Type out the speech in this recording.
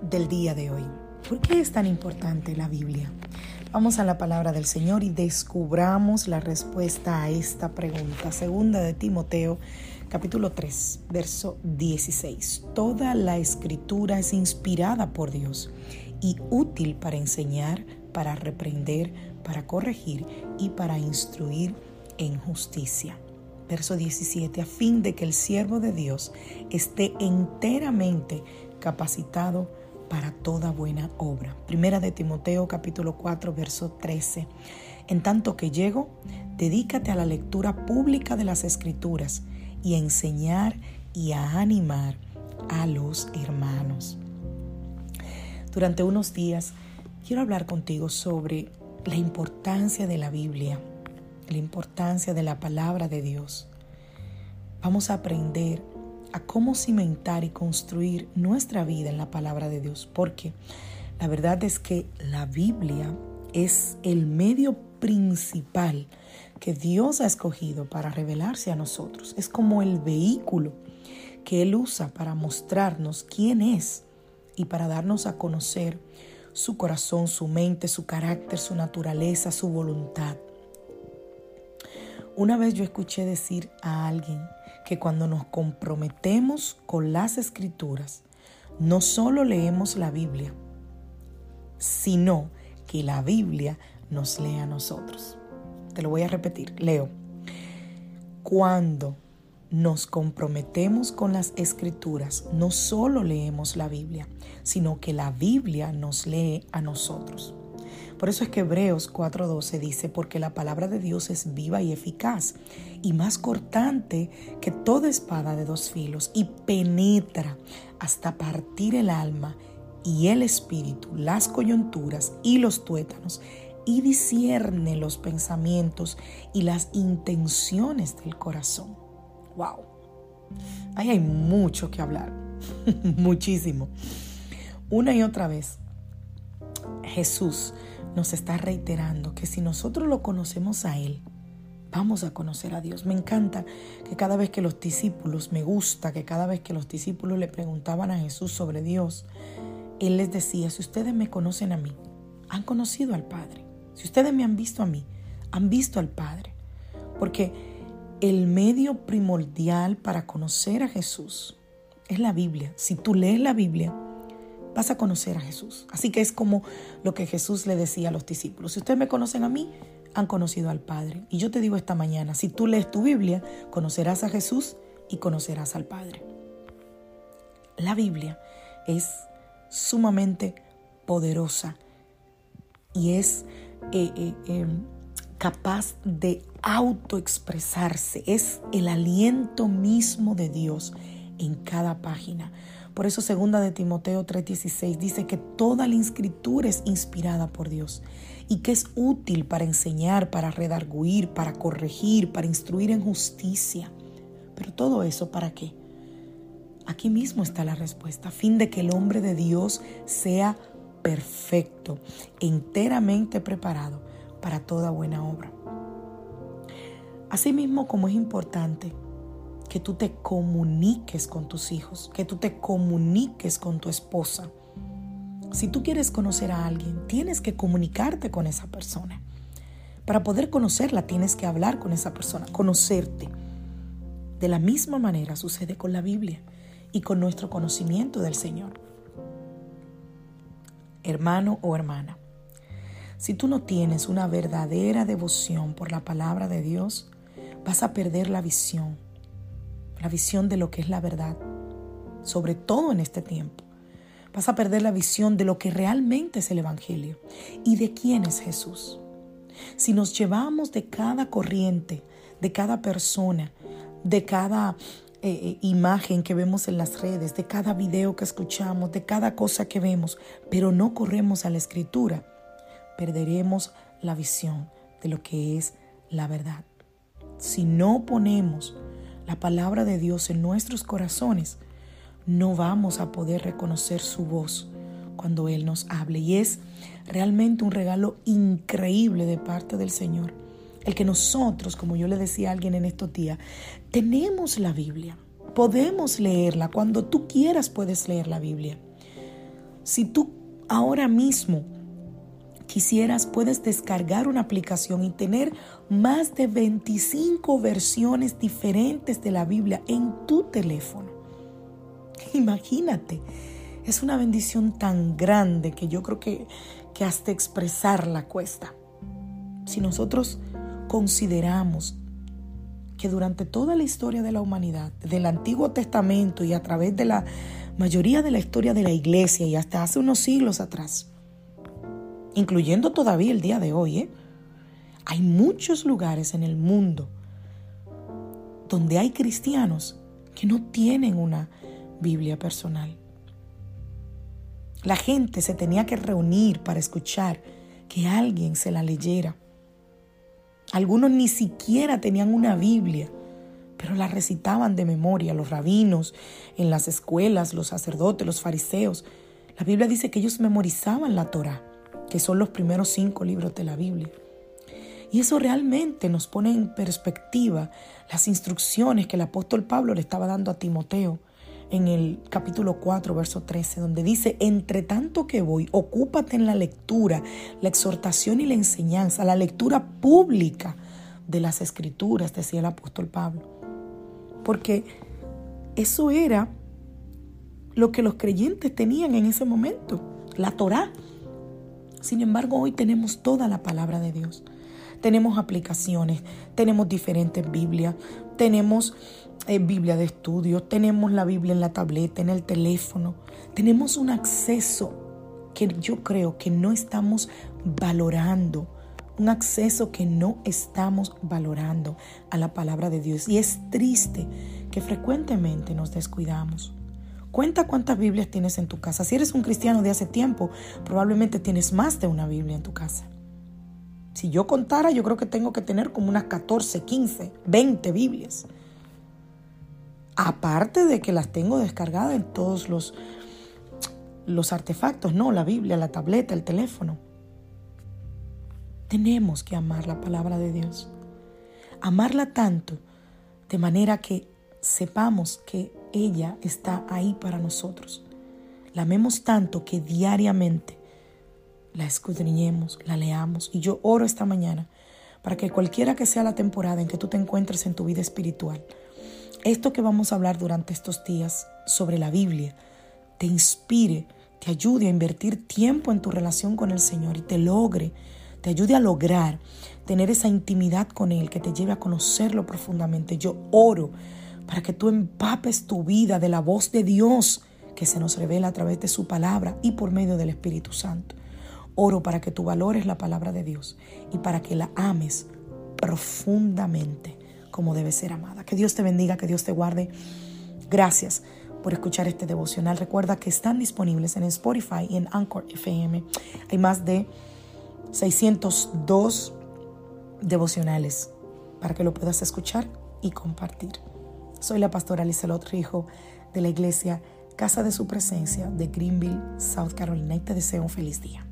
Del día de hoy. ¿Por qué es tan importante la Biblia? Vamos a la palabra del Señor y descubramos la respuesta a esta pregunta. Segunda de Timoteo, capítulo 3, verso 16. Toda la escritura es inspirada por Dios y útil para enseñar, para reprender, para corregir y para instruir en justicia verso 17, a fin de que el siervo de Dios esté enteramente capacitado para toda buena obra. Primera de Timoteo capítulo 4 verso 13. En tanto que llego, dedícate a la lectura pública de las escrituras y a enseñar y a animar a los hermanos. Durante unos días quiero hablar contigo sobre la importancia de la Biblia, la importancia de la palabra de Dios. Vamos a aprender cómo cimentar y construir nuestra vida en la palabra de Dios, porque la verdad es que la Biblia es el medio principal que Dios ha escogido para revelarse a nosotros. Es como el vehículo que Él usa para mostrarnos quién es y para darnos a conocer su corazón, su mente, su carácter, su naturaleza, su voluntad. Una vez yo escuché decir a alguien que cuando nos comprometemos con las escrituras, no solo leemos la Biblia, sino que la Biblia nos lee a nosotros. Te lo voy a repetir, leo. Cuando nos comprometemos con las escrituras, no solo leemos la Biblia, sino que la Biblia nos lee a nosotros. Por eso es que Hebreos 4:12 dice, porque la palabra de Dios es viva y eficaz y más cortante que toda espada de dos filos y penetra hasta partir el alma y el espíritu, las coyunturas y los tuétanos y discierne los pensamientos y las intenciones del corazón. ¡Wow! Ahí hay mucho que hablar, muchísimo. Una y otra vez, Jesús nos está reiterando que si nosotros lo conocemos a Él, vamos a conocer a Dios. Me encanta que cada vez que los discípulos, me gusta que cada vez que los discípulos le preguntaban a Jesús sobre Dios, Él les decía, si ustedes me conocen a mí, han conocido al Padre. Si ustedes me han visto a mí, han visto al Padre. Porque el medio primordial para conocer a Jesús es la Biblia. Si tú lees la Biblia, vas a conocer a Jesús. Así que es como lo que Jesús le decía a los discípulos. Si ustedes me conocen a mí, han conocido al Padre. Y yo te digo esta mañana, si tú lees tu Biblia, conocerás a Jesús y conocerás al Padre. La Biblia es sumamente poderosa y es eh, eh, em, capaz de autoexpresarse. Es el aliento mismo de Dios en cada página. Por eso segunda de Timoteo 3:16 dice que toda la escritura es inspirada por Dios y que es útil para enseñar, para redarguir, para corregir, para instruir en justicia. Pero todo eso para qué? Aquí mismo está la respuesta, a fin de que el hombre de Dios sea perfecto, enteramente preparado para toda buena obra. Asimismo como es importante que tú te comuniques con tus hijos, que tú te comuniques con tu esposa. Si tú quieres conocer a alguien, tienes que comunicarte con esa persona. Para poder conocerla, tienes que hablar con esa persona, conocerte. De la misma manera sucede con la Biblia y con nuestro conocimiento del Señor. Hermano o hermana, si tú no tienes una verdadera devoción por la palabra de Dios, vas a perder la visión la visión de lo que es la verdad, sobre todo en este tiempo. Vas a perder la visión de lo que realmente es el Evangelio y de quién es Jesús. Si nos llevamos de cada corriente, de cada persona, de cada eh, eh, imagen que vemos en las redes, de cada video que escuchamos, de cada cosa que vemos, pero no corremos a la escritura, perderemos la visión de lo que es la verdad. Si no ponemos la palabra de Dios en nuestros corazones, no vamos a poder reconocer su voz cuando Él nos hable. Y es realmente un regalo increíble de parte del Señor. El que nosotros, como yo le decía a alguien en estos días, tenemos la Biblia. Podemos leerla. Cuando tú quieras puedes leer la Biblia. Si tú ahora mismo quisieras, puedes descargar una aplicación y tener más de 25 versiones diferentes de la Biblia en tu teléfono. Imagínate, es una bendición tan grande que yo creo que, que hasta expresarla cuesta. Si nosotros consideramos que durante toda la historia de la humanidad, del Antiguo Testamento y a través de la mayoría de la historia de la iglesia y hasta hace unos siglos atrás, incluyendo todavía el día de hoy, ¿eh? hay muchos lugares en el mundo donde hay cristianos que no tienen una Biblia personal. La gente se tenía que reunir para escuchar que alguien se la leyera. Algunos ni siquiera tenían una Biblia, pero la recitaban de memoria los rabinos, en las escuelas, los sacerdotes, los fariseos. La Biblia dice que ellos memorizaban la Torah, que son los primeros cinco libros de la Biblia. Y eso realmente nos pone en perspectiva las instrucciones que el apóstol Pablo le estaba dando a Timoteo en el capítulo 4, verso 13, donde dice, entre tanto que voy, ocúpate en la lectura, la exhortación y la enseñanza, la lectura pública de las escrituras, decía el apóstol Pablo. Porque eso era lo que los creyentes tenían en ese momento, la Torá. Sin embargo, hoy tenemos toda la palabra de Dios. Tenemos aplicaciones, tenemos diferentes Biblias, tenemos eh, Biblia de estudio, tenemos la Biblia en la tableta, en el teléfono. Tenemos un acceso que yo creo que no estamos valorando, un acceso que no estamos valorando a la palabra de Dios. Y es triste que frecuentemente nos descuidamos. Cuenta cuántas Biblias tienes en tu casa. Si eres un cristiano de hace tiempo, probablemente tienes más de una Biblia en tu casa. Si yo contara, yo creo que tengo que tener como unas 14, 15, 20 Biblias. Aparte de que las tengo descargadas en todos los, los artefactos, no, la Biblia, la tableta, el teléfono. Tenemos que amar la palabra de Dios. Amarla tanto de manera que sepamos que ella está ahí para nosotros. La amemos tanto que diariamente la escudriñemos, la leamos. Y yo oro esta mañana para que cualquiera que sea la temporada en que tú te encuentres en tu vida espiritual, esto que vamos a hablar durante estos días sobre la Biblia te inspire, te ayude a invertir tiempo en tu relación con el Señor y te logre, te ayude a lograr tener esa intimidad con Él que te lleve a conocerlo profundamente. Yo oro para que tú empapes tu vida de la voz de Dios que se nos revela a través de su palabra y por medio del Espíritu Santo. Oro para que tú valores la palabra de Dios y para que la ames profundamente como debe ser amada. Que Dios te bendiga, que Dios te guarde. Gracias por escuchar este devocional. Recuerda que están disponibles en Spotify y en Anchor FM. Hay más de 602 devocionales para que lo puedas escuchar y compartir. Soy la pastora Lizelot Rijo de la iglesia Casa de Su Presencia de Greenville, South Carolina y te deseo un feliz día.